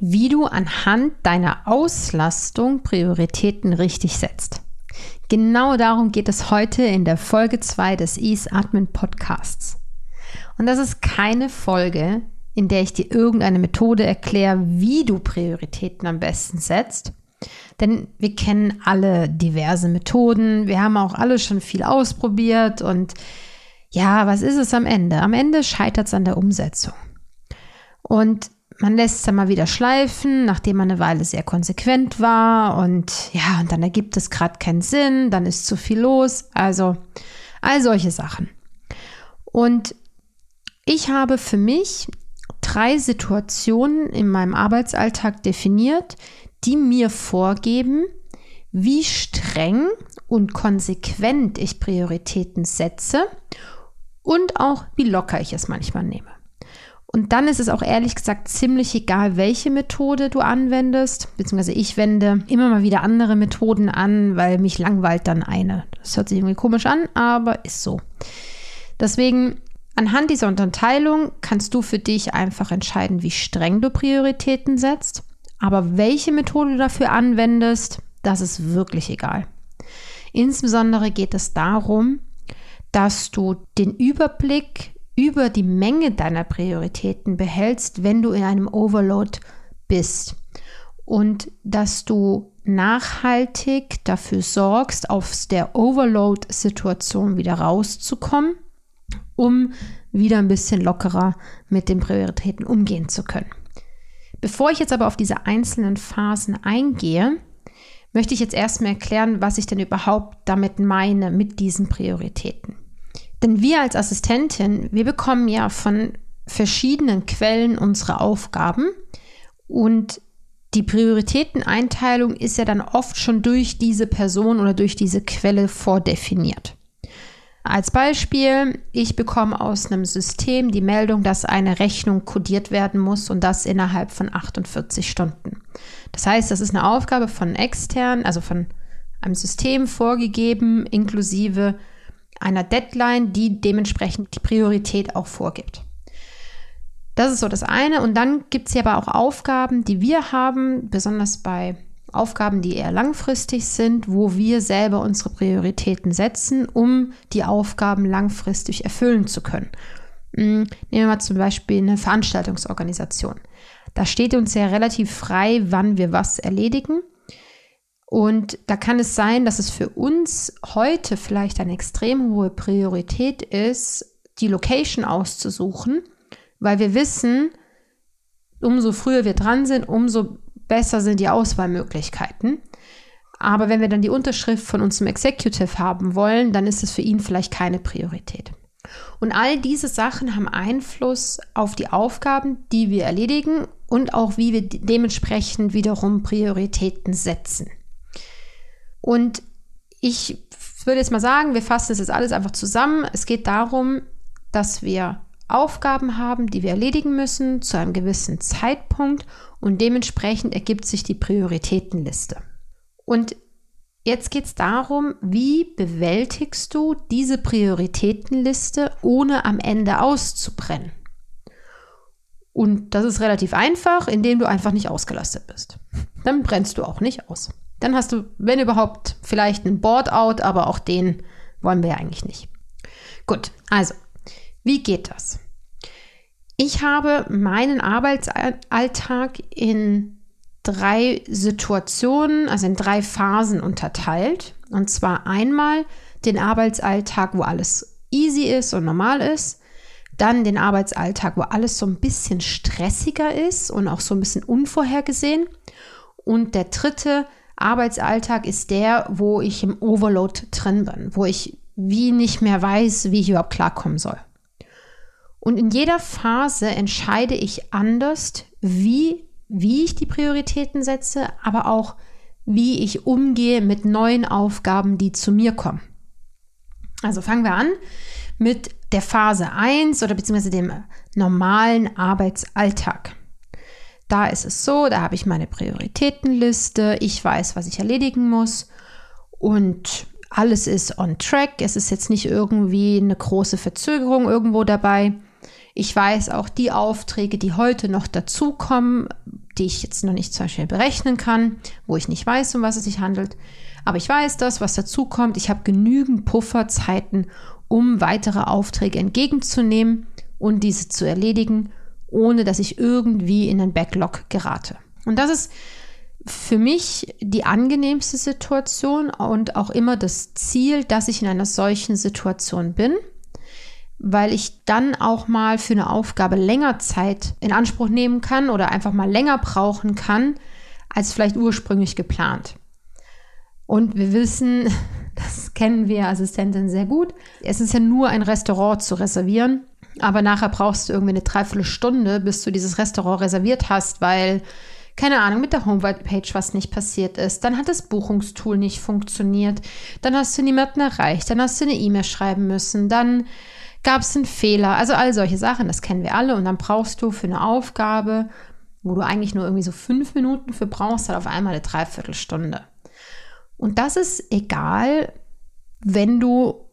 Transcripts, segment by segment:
Wie du anhand deiner Auslastung Prioritäten richtig setzt. Genau darum geht es heute in der Folge 2 des Ease Admin Podcasts. Und das ist keine Folge, in der ich dir irgendeine Methode erkläre, wie du Prioritäten am besten setzt. Denn wir kennen alle diverse Methoden, wir haben auch alle schon viel ausprobiert und ja, was ist es am Ende? Am Ende scheitert es an der Umsetzung. Und man lässt es dann mal wieder schleifen, nachdem man eine Weile sehr konsequent war und ja, und dann ergibt es gerade keinen Sinn, dann ist zu viel los, also all solche Sachen. Und ich habe für mich drei Situationen in meinem Arbeitsalltag definiert, die mir vorgeben, wie streng und konsequent ich Prioritäten setze und auch wie locker ich es manchmal nehme. Und dann ist es auch ehrlich gesagt ziemlich egal, welche Methode du anwendest, beziehungsweise ich wende immer mal wieder andere Methoden an, weil mich langweilt dann eine. Das hört sich irgendwie komisch an, aber ist so. Deswegen, anhand dieser Unterteilung kannst du für dich einfach entscheiden, wie streng du Prioritäten setzt. Aber welche Methode du dafür anwendest, das ist wirklich egal. Insbesondere geht es darum, dass du den Überblick über die Menge deiner Prioritäten behältst, wenn du in einem Overload bist. Und dass du nachhaltig dafür sorgst, aus der Overload-Situation wieder rauszukommen, um wieder ein bisschen lockerer mit den Prioritäten umgehen zu können. Bevor ich jetzt aber auf diese einzelnen Phasen eingehe, möchte ich jetzt erstmal erklären, was ich denn überhaupt damit meine mit diesen Prioritäten. Denn wir als Assistentin, wir bekommen ja von verschiedenen Quellen unsere Aufgaben und die Prioritäteneinteilung ist ja dann oft schon durch diese Person oder durch diese Quelle vordefiniert. Als Beispiel, ich bekomme aus einem System die Meldung, dass eine Rechnung kodiert werden muss und das innerhalb von 48 Stunden. Das heißt, das ist eine Aufgabe von extern, also von einem System vorgegeben, inklusive einer Deadline, die dementsprechend die Priorität auch vorgibt. Das ist so das eine. Und dann gibt es hier aber auch Aufgaben, die wir haben, besonders bei Aufgaben, die eher langfristig sind, wo wir selber unsere Prioritäten setzen, um die Aufgaben langfristig erfüllen zu können. Hm, nehmen wir mal zum Beispiel eine Veranstaltungsorganisation. Da steht uns ja relativ frei, wann wir was erledigen. Und da kann es sein, dass es für uns heute vielleicht eine extrem hohe Priorität ist, die Location auszusuchen, weil wir wissen, umso früher wir dran sind, umso besser sind die Auswahlmöglichkeiten. Aber wenn wir dann die Unterschrift von unserem Executive haben wollen, dann ist es für ihn vielleicht keine Priorität. Und all diese Sachen haben Einfluss auf die Aufgaben, die wir erledigen und auch wie wir dementsprechend wiederum Prioritäten setzen. Und ich würde jetzt mal sagen, wir fassen das jetzt alles einfach zusammen. Es geht darum, dass wir Aufgaben haben, die wir erledigen müssen zu einem gewissen Zeitpunkt und dementsprechend ergibt sich die Prioritätenliste. Und jetzt geht es darum, wie bewältigst du diese Prioritätenliste, ohne am Ende auszubrennen. Und das ist relativ einfach, indem du einfach nicht ausgelastet bist. Dann brennst du auch nicht aus. Dann hast du, wenn überhaupt, vielleicht einen Board-out, aber auch den wollen wir ja eigentlich nicht. Gut, also, wie geht das? Ich habe meinen Arbeitsalltag in drei Situationen, also in drei Phasen unterteilt. Und zwar einmal den Arbeitsalltag, wo alles easy ist und normal ist. Dann den Arbeitsalltag, wo alles so ein bisschen stressiger ist und auch so ein bisschen unvorhergesehen. Und der dritte Arbeitsalltag ist der, wo ich im Overload drin bin, wo ich wie nicht mehr weiß, wie ich überhaupt klarkommen soll. Und in jeder Phase entscheide ich anders, wie, wie ich die Prioritäten setze, aber auch, wie ich umgehe mit neuen Aufgaben, die zu mir kommen. Also fangen wir an mit der Phase 1 oder beziehungsweise dem normalen Arbeitsalltag. Da ist es so, da habe ich meine Prioritätenliste, ich weiß, was ich erledigen muss und alles ist on track. Es ist jetzt nicht irgendwie eine große Verzögerung irgendwo dabei. Ich weiß auch die Aufträge, die heute noch dazukommen, die ich jetzt noch nicht zum Beispiel berechnen kann, wo ich nicht weiß, um was es sich handelt. Aber ich weiß das, was dazukommt. Ich habe genügend Pufferzeiten, um weitere Aufträge entgegenzunehmen und diese zu erledigen, ohne dass ich irgendwie in einen Backlog gerate. Und das ist für mich die angenehmste Situation und auch immer das Ziel, dass ich in einer solchen Situation bin, weil ich dann auch mal für eine Aufgabe länger Zeit in Anspruch nehmen kann oder einfach mal länger brauchen kann, als vielleicht ursprünglich geplant. Und wir wissen, das kennen wir Assistenten sehr gut, es ist ja nur ein Restaurant zu reservieren, aber nachher brauchst du irgendwie eine Dreiviertelstunde, bis du dieses Restaurant reserviert hast, weil keine Ahnung, mit der Homepage was nicht passiert ist, dann hat das Buchungstool nicht funktioniert, dann hast du niemanden erreicht, dann hast du eine E-Mail schreiben müssen, dann gab es einen Fehler, also all solche Sachen, das kennen wir alle. Und dann brauchst du für eine Aufgabe, wo du eigentlich nur irgendwie so fünf Minuten für brauchst, halt auf einmal eine Dreiviertelstunde. Und das ist egal, wenn du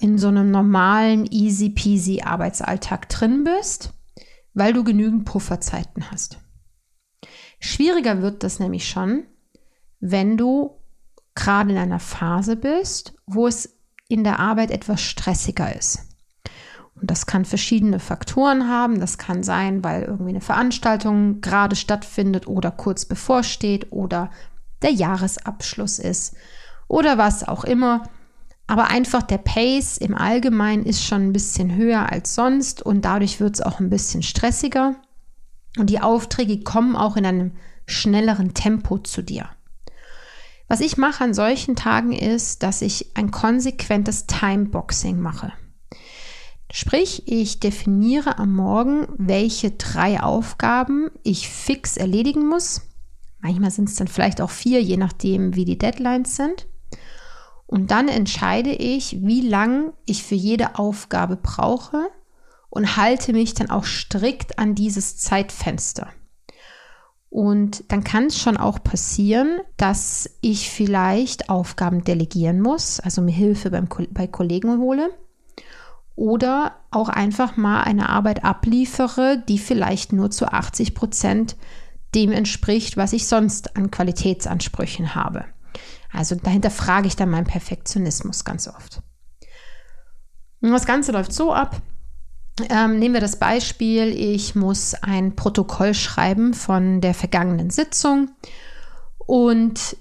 in so einem normalen, easy peasy Arbeitsalltag drin bist, weil du genügend Pufferzeiten hast. Schwieriger wird das nämlich schon, wenn du gerade in einer Phase bist, wo es in der Arbeit etwas stressiger ist. Und das kann verschiedene Faktoren haben. Das kann sein, weil irgendwie eine Veranstaltung gerade stattfindet oder kurz bevorsteht oder der Jahresabschluss ist oder was auch immer. Aber einfach der Pace im Allgemeinen ist schon ein bisschen höher als sonst und dadurch wird es auch ein bisschen stressiger. Und die Aufträge kommen auch in einem schnelleren Tempo zu dir. Was ich mache an solchen Tagen ist, dass ich ein konsequentes Timeboxing mache. Sprich, ich definiere am Morgen, welche drei Aufgaben ich fix erledigen muss. Manchmal sind es dann vielleicht auch vier, je nachdem, wie die Deadlines sind. Und dann entscheide ich, wie lang ich für jede Aufgabe brauche und halte mich dann auch strikt an dieses Zeitfenster. Und dann kann es schon auch passieren, dass ich vielleicht Aufgaben delegieren muss, also mir Hilfe beim, bei Kollegen hole. Oder auch einfach mal eine Arbeit abliefere, die vielleicht nur zu 80 Prozent dem entspricht, was ich sonst an Qualitätsansprüchen habe. Also dahinter frage ich dann meinen Perfektionismus ganz oft. Und das Ganze läuft so ab, ähm, nehmen wir das Beispiel, ich muss ein Protokoll schreiben von der vergangenen Sitzung und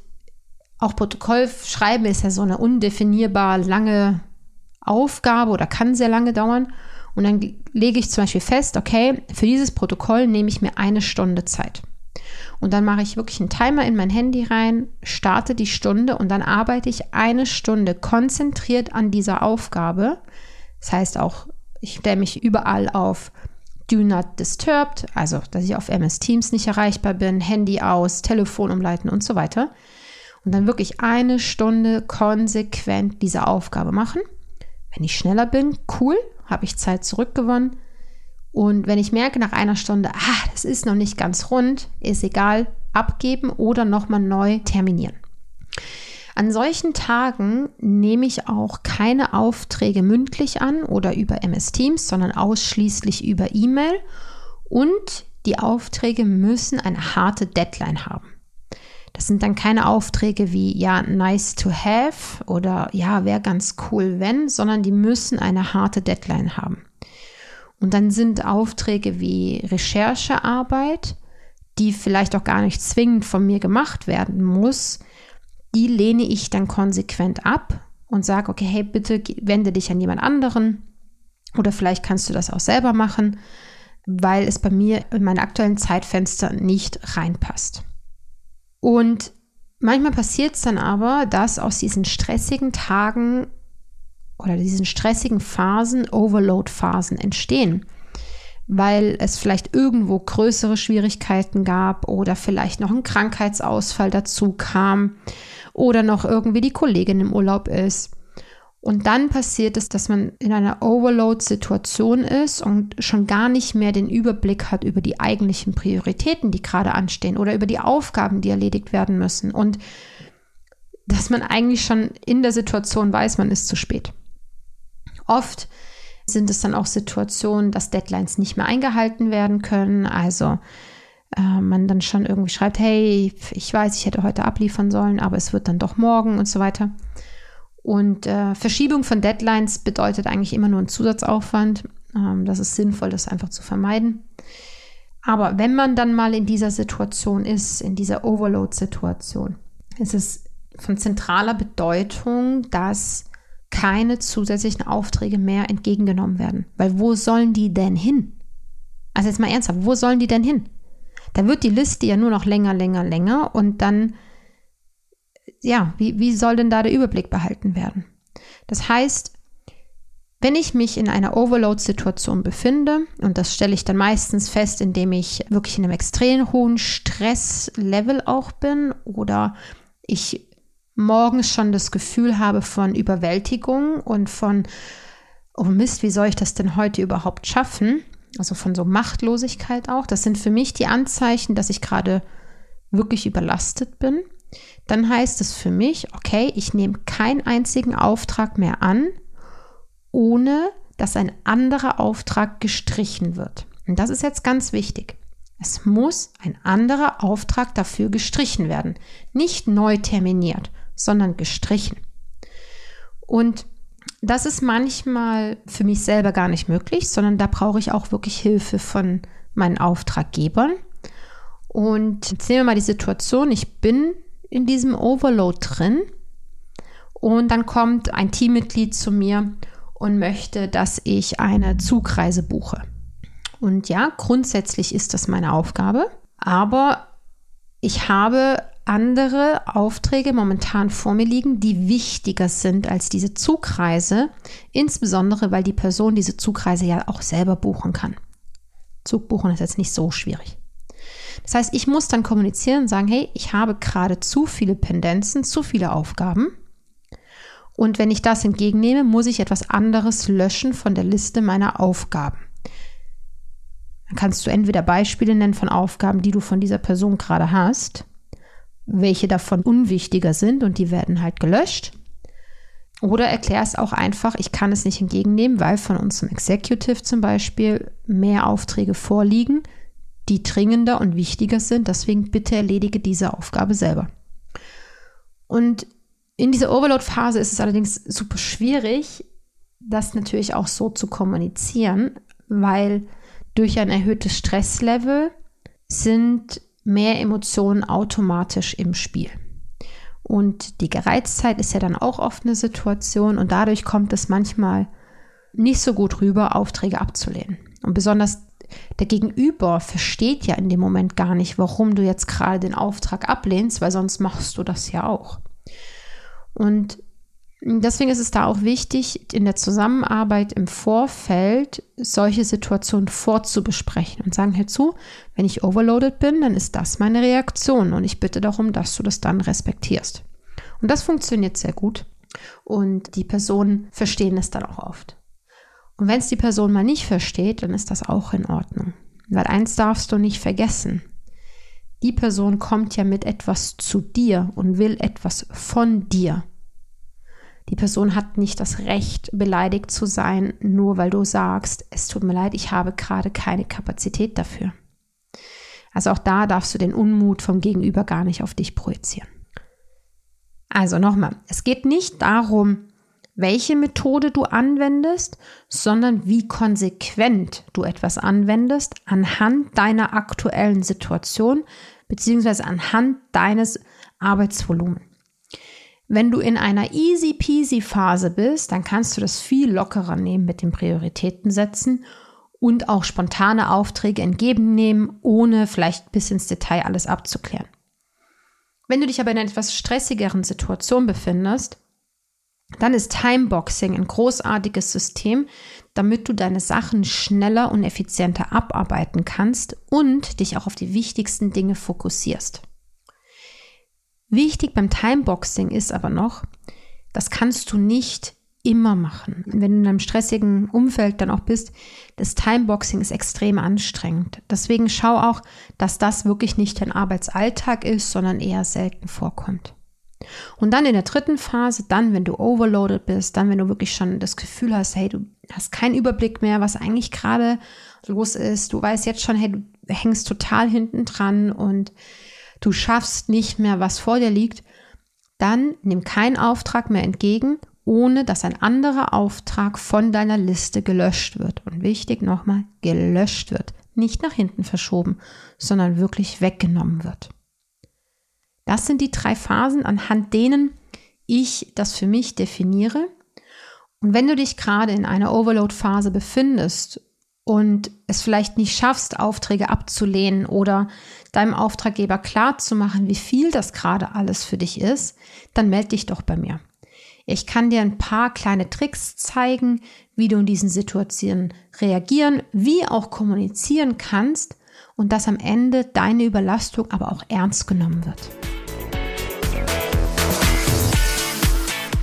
auch Protokoll schreiben ist ja so eine undefinierbar lange Aufgabe oder kann sehr lange dauern. Und dann lege ich zum Beispiel fest, okay, für dieses Protokoll nehme ich mir eine Stunde Zeit. Und dann mache ich wirklich einen Timer in mein Handy rein, starte die Stunde und dann arbeite ich eine Stunde konzentriert an dieser Aufgabe. Das heißt auch ich stelle mich überall auf Do Not Disturbed, also dass ich auf MS Teams nicht erreichbar bin, Handy aus, Telefon umleiten und so weiter. Und dann wirklich eine Stunde konsequent diese Aufgabe machen. Wenn ich schneller bin, cool, habe ich Zeit zurückgewonnen. Und wenn ich merke nach einer Stunde, ah, das ist noch nicht ganz rund, ist egal, abgeben oder nochmal neu terminieren. An solchen Tagen nehme ich auch keine Aufträge mündlich an oder über MS Teams, sondern ausschließlich über E-Mail und die Aufträge müssen eine harte Deadline haben. Das sind dann keine Aufträge wie ja, nice to have oder ja, wäre ganz cool, wenn, sondern die müssen eine harte Deadline haben. Und dann sind Aufträge wie Recherchearbeit, die vielleicht auch gar nicht zwingend von mir gemacht werden muss, die lehne ich dann konsequent ab und sage, okay, hey, bitte wende dich an jemand anderen oder vielleicht kannst du das auch selber machen, weil es bei mir in meine aktuellen Zeitfenster nicht reinpasst. Und manchmal passiert es dann aber, dass aus diesen stressigen Tagen oder diesen stressigen Phasen, Overload-Phasen entstehen, weil es vielleicht irgendwo größere Schwierigkeiten gab oder vielleicht noch ein Krankheitsausfall dazu kam oder noch irgendwie die Kollegin im Urlaub ist. Und dann passiert es, dass man in einer Overload-Situation ist und schon gar nicht mehr den Überblick hat über die eigentlichen Prioritäten, die gerade anstehen oder über die Aufgaben, die erledigt werden müssen. Und dass man eigentlich schon in der Situation weiß, man ist zu spät. Oft sind es dann auch Situationen, dass Deadlines nicht mehr eingehalten werden können. Also äh, man dann schon irgendwie schreibt, hey, ich weiß, ich hätte heute abliefern sollen, aber es wird dann doch morgen und so weiter. Und äh, Verschiebung von Deadlines bedeutet eigentlich immer nur einen Zusatzaufwand. Ähm, das ist sinnvoll, das einfach zu vermeiden. Aber wenn man dann mal in dieser Situation ist, in dieser Overload-Situation, ist es von zentraler Bedeutung, dass keine zusätzlichen Aufträge mehr entgegengenommen werden. Weil wo sollen die denn hin? Also jetzt mal ernsthaft, wo sollen die denn hin? Da wird die Liste ja nur noch länger, länger, länger und dann, ja, wie, wie soll denn da der Überblick behalten werden? Das heißt, wenn ich mich in einer Overload-Situation befinde, und das stelle ich dann meistens fest, indem ich wirklich in einem extrem hohen Stresslevel auch bin oder ich morgens schon das Gefühl habe von Überwältigung und von, oh Mist, wie soll ich das denn heute überhaupt schaffen? Also von so Machtlosigkeit auch. Das sind für mich die Anzeichen, dass ich gerade wirklich überlastet bin. Dann heißt es für mich, okay, ich nehme keinen einzigen Auftrag mehr an, ohne dass ein anderer Auftrag gestrichen wird. Und das ist jetzt ganz wichtig. Es muss ein anderer Auftrag dafür gestrichen werden, nicht neu terminiert sondern gestrichen. Und das ist manchmal für mich selber gar nicht möglich, sondern da brauche ich auch wirklich Hilfe von meinen Auftraggebern. Und jetzt nehmen wir mal die Situation, ich bin in diesem Overload drin und dann kommt ein Teammitglied zu mir und möchte, dass ich eine Zugreise buche. Und ja, grundsätzlich ist das meine Aufgabe, aber ich habe andere Aufträge momentan vor mir liegen, die wichtiger sind als diese Zugreise, insbesondere weil die Person diese Zugreise ja auch selber buchen kann. Zug buchen ist jetzt nicht so schwierig. Das heißt, ich muss dann kommunizieren und sagen, hey, ich habe gerade zu viele Pendenzen, zu viele Aufgaben. Und wenn ich das entgegennehme, muss ich etwas anderes löschen von der Liste meiner Aufgaben. Dann kannst du entweder Beispiele nennen von Aufgaben, die du von dieser Person gerade hast, welche davon unwichtiger sind und die werden halt gelöscht. Oder erklärst auch einfach, ich kann es nicht entgegennehmen, weil von unserem Executive zum Beispiel mehr Aufträge vorliegen, die dringender und wichtiger sind. Deswegen bitte erledige diese Aufgabe selber. Und in dieser Overload-Phase ist es allerdings super schwierig, das natürlich auch so zu kommunizieren, weil durch ein erhöhtes Stresslevel sind mehr Emotionen automatisch im Spiel. Und die Gereiztheit ist ja dann auch oft eine Situation und dadurch kommt es manchmal nicht so gut rüber, Aufträge abzulehnen. Und besonders der Gegenüber versteht ja in dem Moment gar nicht, warum du jetzt gerade den Auftrag ablehnst, weil sonst machst du das ja auch. Und Deswegen ist es da auch wichtig, in der Zusammenarbeit im Vorfeld solche Situationen vorzubesprechen und sagen, hör zu, wenn ich overloaded bin, dann ist das meine Reaktion und ich bitte darum, dass du das dann respektierst. Und das funktioniert sehr gut und die Personen verstehen es dann auch oft. Und wenn es die Person mal nicht versteht, dann ist das auch in Ordnung. Weil eins darfst du nicht vergessen. Die Person kommt ja mit etwas zu dir und will etwas von dir. Die Person hat nicht das Recht, beleidigt zu sein, nur weil du sagst, es tut mir leid, ich habe gerade keine Kapazität dafür. Also auch da darfst du den Unmut vom Gegenüber gar nicht auf dich projizieren. Also nochmal, es geht nicht darum, welche Methode du anwendest, sondern wie konsequent du etwas anwendest anhand deiner aktuellen Situation beziehungsweise anhand deines Arbeitsvolumens. Wenn du in einer easy peasy Phase bist, dann kannst du das viel lockerer nehmen mit den Prioritäten setzen und auch spontane Aufträge entgegennehmen, ohne vielleicht bis ins Detail alles abzuklären. Wenn du dich aber in einer etwas stressigeren Situation befindest, dann ist Timeboxing ein großartiges System, damit du deine Sachen schneller und effizienter abarbeiten kannst und dich auch auf die wichtigsten Dinge fokussierst. Wichtig beim Timeboxing ist aber noch, das kannst du nicht immer machen. Wenn du in einem stressigen Umfeld dann auch bist, das Timeboxing ist extrem anstrengend. Deswegen schau auch, dass das wirklich nicht dein Arbeitsalltag ist, sondern eher selten vorkommt. Und dann in der dritten Phase, dann, wenn du overloaded bist, dann, wenn du wirklich schon das Gefühl hast, hey, du hast keinen Überblick mehr, was eigentlich gerade los ist. Du weißt jetzt schon, hey, du hängst total hinten dran und du schaffst nicht mehr, was vor dir liegt. Dann nimm keinen Auftrag mehr entgegen, ohne dass ein anderer Auftrag von deiner Liste gelöscht wird. Und wichtig nochmal, gelöscht wird. Nicht nach hinten verschoben, sondern wirklich weggenommen wird. Das sind die drei Phasen, anhand denen ich das für mich definiere. Und wenn du dich gerade in einer Overload-Phase befindest und es vielleicht nicht schaffst, Aufträge abzulehnen oder deinem Auftraggeber klarzumachen, wie viel das gerade alles für dich ist, dann melde dich doch bei mir. Ich kann dir ein paar kleine Tricks zeigen, wie du in diesen Situationen reagieren, wie auch kommunizieren kannst und dass am Ende deine Überlastung aber auch ernst genommen wird.